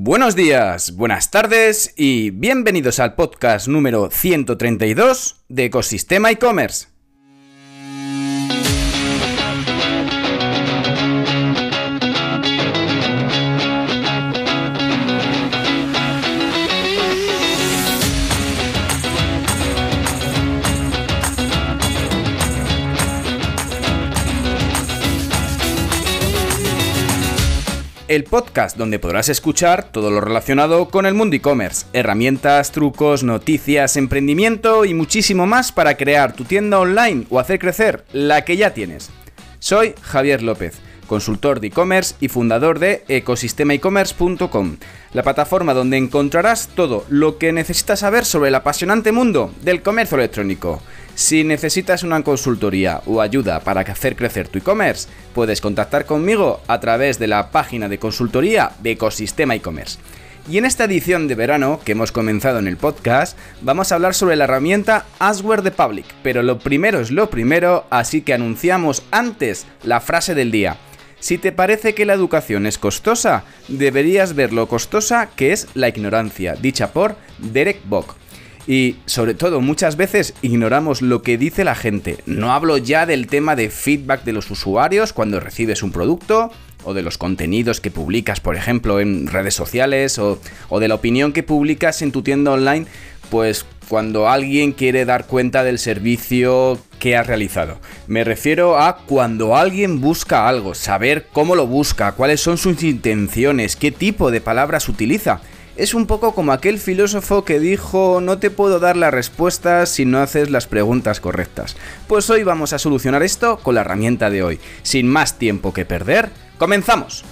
Buenos días, buenas tardes y bienvenidos al podcast número 132 de Ecosistema e-commerce. El podcast donde podrás escuchar todo lo relacionado con el mundo e-commerce, herramientas, trucos, noticias, emprendimiento y muchísimo más para crear tu tienda online o hacer crecer la que ya tienes. Soy Javier López, consultor de e-commerce y fundador de ecosistemaecommerce.com, la plataforma donde encontrarás todo lo que necesitas saber sobre el apasionante mundo del comercio electrónico. Si necesitas una consultoría o ayuda para hacer crecer tu e-commerce, puedes contactar conmigo a través de la página de consultoría de Ecosistema e-commerce. Y en esta edición de verano que hemos comenzado en el podcast, vamos a hablar sobre la herramienta Asware the Public. Pero lo primero es lo primero, así que anunciamos antes la frase del día. Si te parece que la educación es costosa, deberías ver lo costosa que es la ignorancia, dicha por Derek Bock. Y sobre todo, muchas veces ignoramos lo que dice la gente. No hablo ya del tema de feedback de los usuarios cuando recibes un producto, o de los contenidos que publicas, por ejemplo, en redes sociales, o, o de la opinión que publicas en tu tienda online, pues cuando alguien quiere dar cuenta del servicio que has realizado. Me refiero a cuando alguien busca algo, saber cómo lo busca, cuáles son sus intenciones, qué tipo de palabras utiliza es un poco como aquel filósofo que dijo no te puedo dar la respuesta si no haces las preguntas correctas. Pues hoy vamos a solucionar esto con la herramienta de hoy. Sin más tiempo que perder, comenzamos.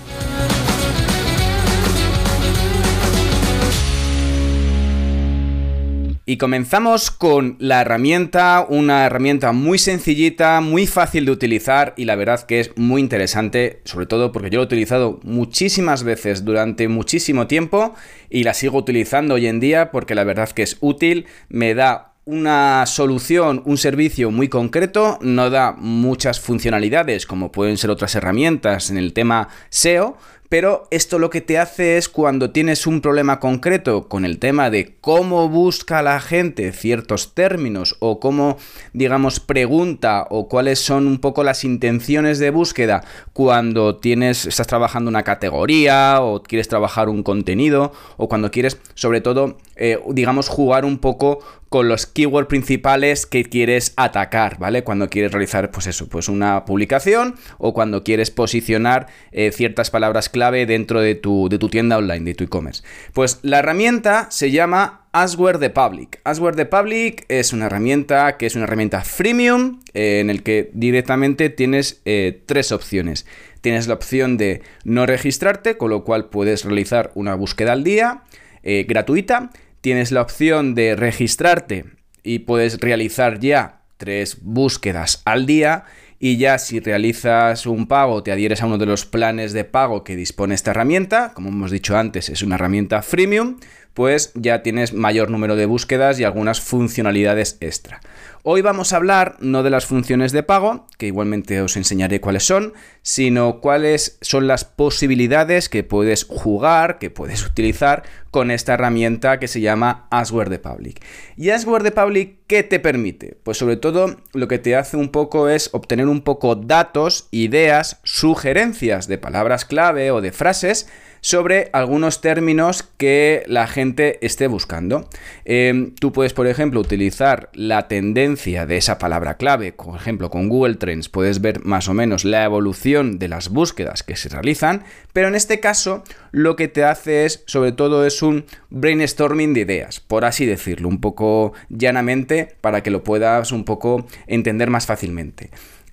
Y comenzamos con la herramienta, una herramienta muy sencillita, muy fácil de utilizar y la verdad que es muy interesante, sobre todo porque yo lo he utilizado muchísimas veces durante muchísimo tiempo y la sigo utilizando hoy en día porque la verdad que es útil, me da una solución, un servicio muy concreto, no da muchas funcionalidades como pueden ser otras herramientas en el tema SEO, pero esto lo que te hace es cuando tienes un problema concreto con el tema de cómo busca la gente ciertos términos o cómo, digamos, pregunta o cuáles son un poco las intenciones de búsqueda cuando tienes, estás trabajando una categoría o quieres trabajar un contenido o cuando quieres, sobre todo, eh, digamos, jugar un poco con los keywords principales que quieres atacar, ¿vale? Cuando quieres realizar, pues eso, pues una publicación o cuando quieres posicionar eh, ciertas palabras clave dentro de tu, de tu tienda online, de tu e-commerce. Pues la herramienta se llama Asware the Public. Asware the Public es una herramienta que es una herramienta freemium eh, en el que directamente tienes tres opciones. Tienes la opción de no registrarte, con lo cual puedes realizar una búsqueda al día gratuita tienes la opción de registrarte y puedes realizar ya tres búsquedas al día y ya si realizas un pago te adhieres a uno de los planes de pago que dispone esta herramienta, como hemos dicho antes es una herramienta freemium, pues ya tienes mayor número de búsquedas y algunas funcionalidades extra. Hoy vamos a hablar no de las funciones de pago, que igualmente os enseñaré cuáles son, sino cuáles son las posibilidades que puedes jugar, que puedes utilizar con esta herramienta que se llama Asware the Public. ¿Y Asware the Public qué te permite? Pues sobre todo lo que te hace un poco es obtener un poco datos, ideas, sugerencias de palabras clave o de frases sobre algunos términos que la gente esté buscando. Em, tú puedes, por ejemplo, utilizar la tendencia de esa palabra clave, por ejemplo, con Google Trends puedes ver más o menos la evolución de las búsquedas que se realizan, pero en este caso lo que te hace es, sobre todo, es un brainstorming de ideas, por así decirlo, un poco llanamente para que lo puedas un poco entender más fácilmente.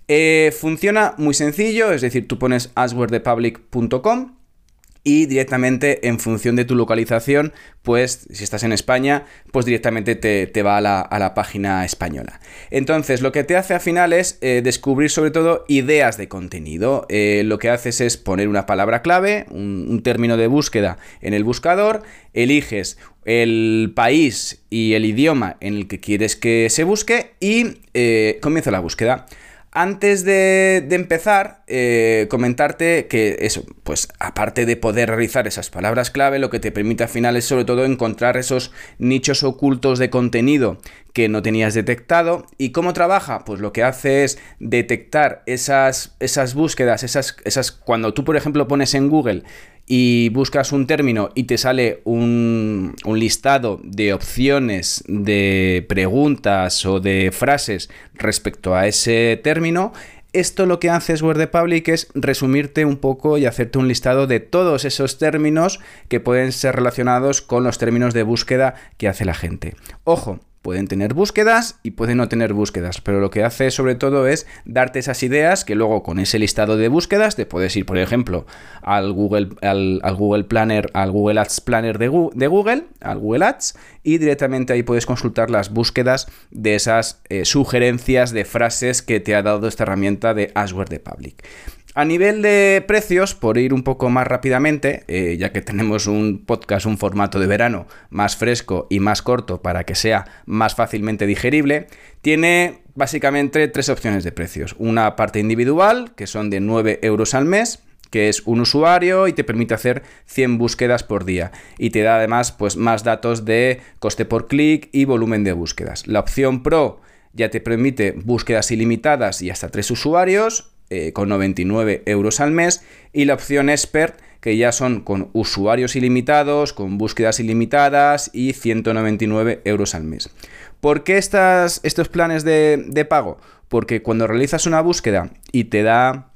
Eh, funciona muy sencillo, es decir, tú pones aswordthepublic.com y directamente en función de tu localización, pues si estás en España, pues directamente te, va a la, página española. Entonces, lo que te hace al final es eh, descubrir sobre todo ideas de contenido. Eh, lo que haces es poner una palabra clave, un, término de búsqueda en el buscador, eliges el país y el idioma en el que quieres que se busque y eh, comienza la búsqueda. Antes de, empezar, eh, comentarte que eso, pues aparte de poder realizar esas palabras clave, lo que te permite al final es sobre todo encontrar esos nichos ocultos de contenido que no tenías detectado. ¿Y cómo trabaja? Pues lo que hace es detectar esas, esas búsquedas, esas, esas, cuando tú por ejemplo pones en Google y buscas un término y te sale un, un, listado de opciones, de preguntas o de frases respecto a ese término, esto lo que hace Word Public es resumirte un poco y hacerte un listado de todos esos términos que pueden ser relacionados con los términos de búsqueda que hace la gente. Ojo, Pueden tener búsquedas y pueden no tener búsquedas, pero lo que hace sobre todo es darte esas ideas que luego con ese listado de búsquedas te puedes ir, por ejemplo, al Google, al, Google Planner, al Google Ads Planner de, Google, al Google Ads, y directamente ahí puedes consultar las búsquedas de esas eh, sugerencias de frases que te ha dado esta herramienta de Asware de Public. A nivel de precios, por ir un poco más rápidamente, eh, ya que tenemos un podcast, un formato de verano más fresco y más corto para que sea más fácilmente digerible, tiene básicamente tres opciones de precios. Una parte individual, que son de 9 euros al mes, que es un usuario y te permite hacer 100 búsquedas por día y te da además pues más datos de coste por clic y volumen de búsquedas. La opción Pro ya te permite búsquedas ilimitadas y hasta 3 usuarios eh, con 99 euros al mes y la opción Expert que ya son con usuarios ilimitados, con búsquedas ilimitadas y 199 euros al mes. ¿Por qué estas, estos planes de, de pago? Porque cuando realizas una búsqueda y te da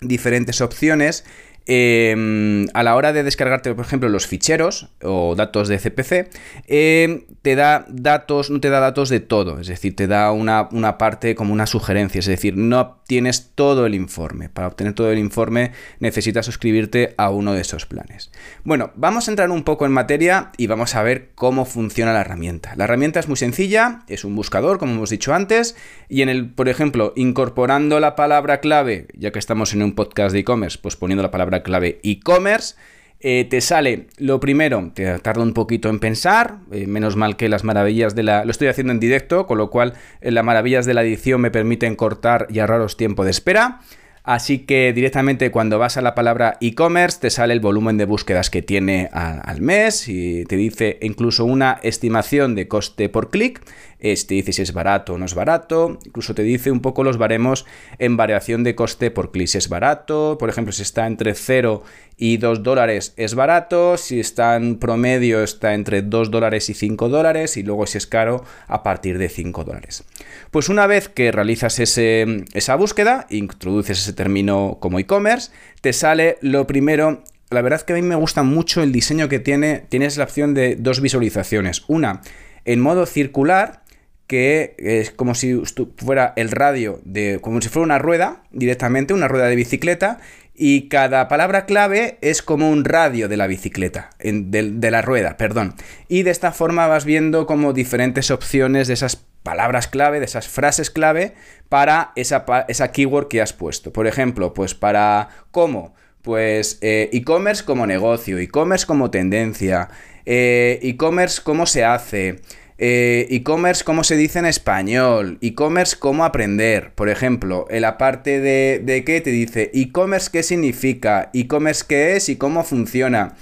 diferentes opciones, Em, a la hora de descargarte, por ejemplo, los ficheros o datos de CPC, em, te da datos, no te da datos de todo, es decir, te da una, una, parte como una sugerencia, es decir, no obtienes todo el informe. Para obtener todo el informe necesitas suscribirte a uno de esos planes. Bueno, vamos a entrar un poco en materia y vamos a ver cómo funciona la herramienta. La herramienta es muy sencilla, es un buscador, como hemos dicho antes, y en el, por ejemplo, incorporando la palabra clave, ya que estamos en un podcast de e-commerce, pues poniendo la palabra clave e-commerce, eh, te sale lo primero, te tarda un poquito en pensar, eh, menos mal que las maravillas de la... Lo estoy haciendo en directo, con lo cual eh, las maravillas de la edición me permiten cortar y ahorraros tiempo de espera. Así que directamente cuando vas a la palabra e-commerce te sale el volumen de búsquedas que tiene al mes y te dice incluso una estimación de coste por clic te dice si es barato o no es barato, incluso te dice un poco los baremos en variación de coste por clic. Si es barato, por ejemplo, si está entre 0 y 2 dólares es barato, si está en promedio está entre 2 dólares y 5 dólares y luego si es caro a partir de 5 dólares. Pues una vez que realizas ese, esa búsqueda, introduces ese término como e-commerce, te sale lo primero la verdad que a mí me gusta mucho el diseño que tiene. Tienes la opción de dos visualizaciones. Una en modo circular que es como si fuera el radio de como si fuera una rueda directamente, una rueda de bicicleta y cada palabra clave es como un radio de la bicicleta, de, la rueda, perdón. Y de esta forma vas viendo como diferentes opciones de esas palabras clave, de esas frases clave para esa, esa keyword que has puesto. Por ejemplo, pues para cómo, pues eh, e-commerce como negocio, e-commerce como tendencia, eh, e-commerce cómo se hace, eh, e-commerce, ¿cómo se dice en español? E-commerce, ¿cómo aprender? Por ejemplo, en la parte de, de qué te dice e-commerce, ¿qué significa? ¿E-commerce qué es y cómo funciona?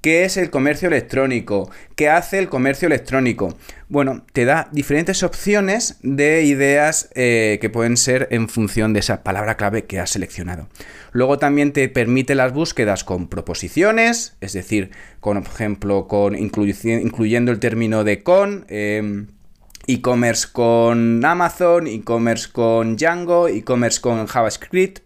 ¿Qué es el comercio electrónico? ¿Qué hace el comercio electrónico? Bueno, te da diferentes opciones de ideas eh, que pueden ser en función de esa palabra clave que has seleccionado. Luego también te permite las búsquedas con proposiciones, es decir, con, por ejemplo, con incluyendo el término de con. Em, e-commerce con Amazon, e-commerce con Django, e-commerce con JavaScript.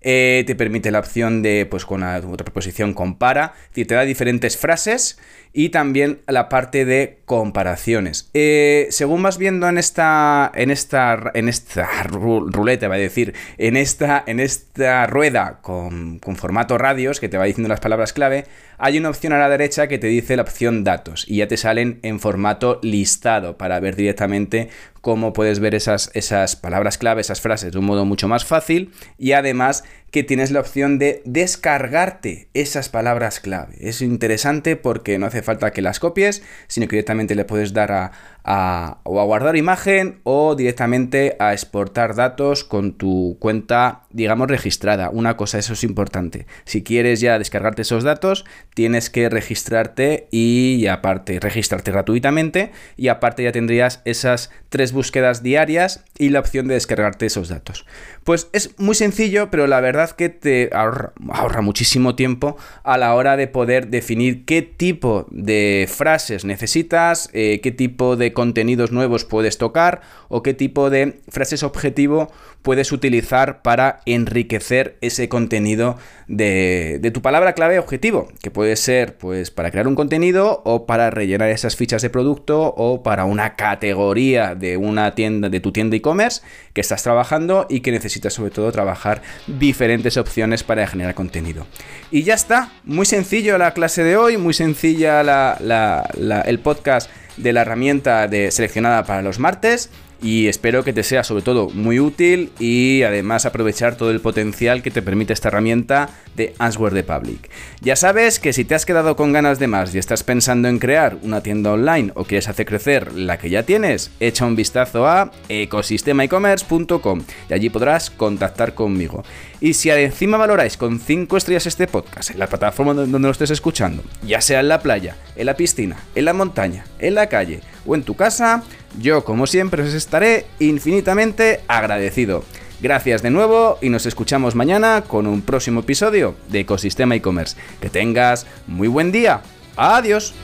Eh, te permite la opción de, pues con otra preposición compara, es decir, te da diferentes frases y también la parte de comparaciones. Eh, según vas viendo en esta, en esta, en esta ruleta, va a decir, en esta, en esta rueda con, con formato radios que te va diciendo las palabras clave, hay una opción a la derecha que te dice la opción datos y ya te salen en formato listado para ver directamente cómo puedes ver esas, esas palabras clave, esas frases de un modo mucho más fácil y además que tienes la opción de descargarte esas palabras clave. Es interesante porque no hace falta que las copies, sino que directamente le puedes dar a, o a guardar imagen o directamente a exportar datos con tu cuenta, digamos, registrada. Una cosa, eso es importante. Si quieres ya descargarte esos datos, tienes que registrarte y aparte, registrarte gratuitamente y aparte ya tendrías esas tres búsquedas diarias y la opción de descargarte esos datos. Pues es muy sencillo, pero la verdad que te ahorra, muchísimo tiempo a la hora de poder definir qué tipo de frases necesitas, eh, qué tipo de contenidos nuevos puedes tocar o qué tipo de frases objetivo puedes utilizar para enriquecer ese contenido de, tu palabra clave objetivo, que puede ser pues para crear un contenido o para rellenar esas fichas de producto o para una categoría de una tienda de tu tienda e-commerce que estás trabajando y que necesitas sobre todo trabajar diferentes opciones para generar contenido. Y ya está, muy sencillo la clase de hoy, muy sencilla el podcast de la herramienta de seleccionada para los martes y espero que te sea sobre todo muy útil y además aprovechar todo el potencial que te permite esta herramienta de Answer the Public. Ya sabes que si te has quedado con ganas de más y estás pensando en crear una tienda online o quieres hacer crecer la que ya tienes, echa un vistazo a ecosistemaecommerce.com y allí podrás contactar conmigo. Y si encima valoráis con 5 estrellas este podcast en la plataforma donde lo estés escuchando, ya sea en la playa, en la piscina, en la montaña, en la calle o en tu casa, yo como siempre os estaré infinitamente agradecido. Gracias de nuevo y nos escuchamos mañana con un próximo episodio de Ecosistema e-commerce. Que tengas muy buen día. Adiós.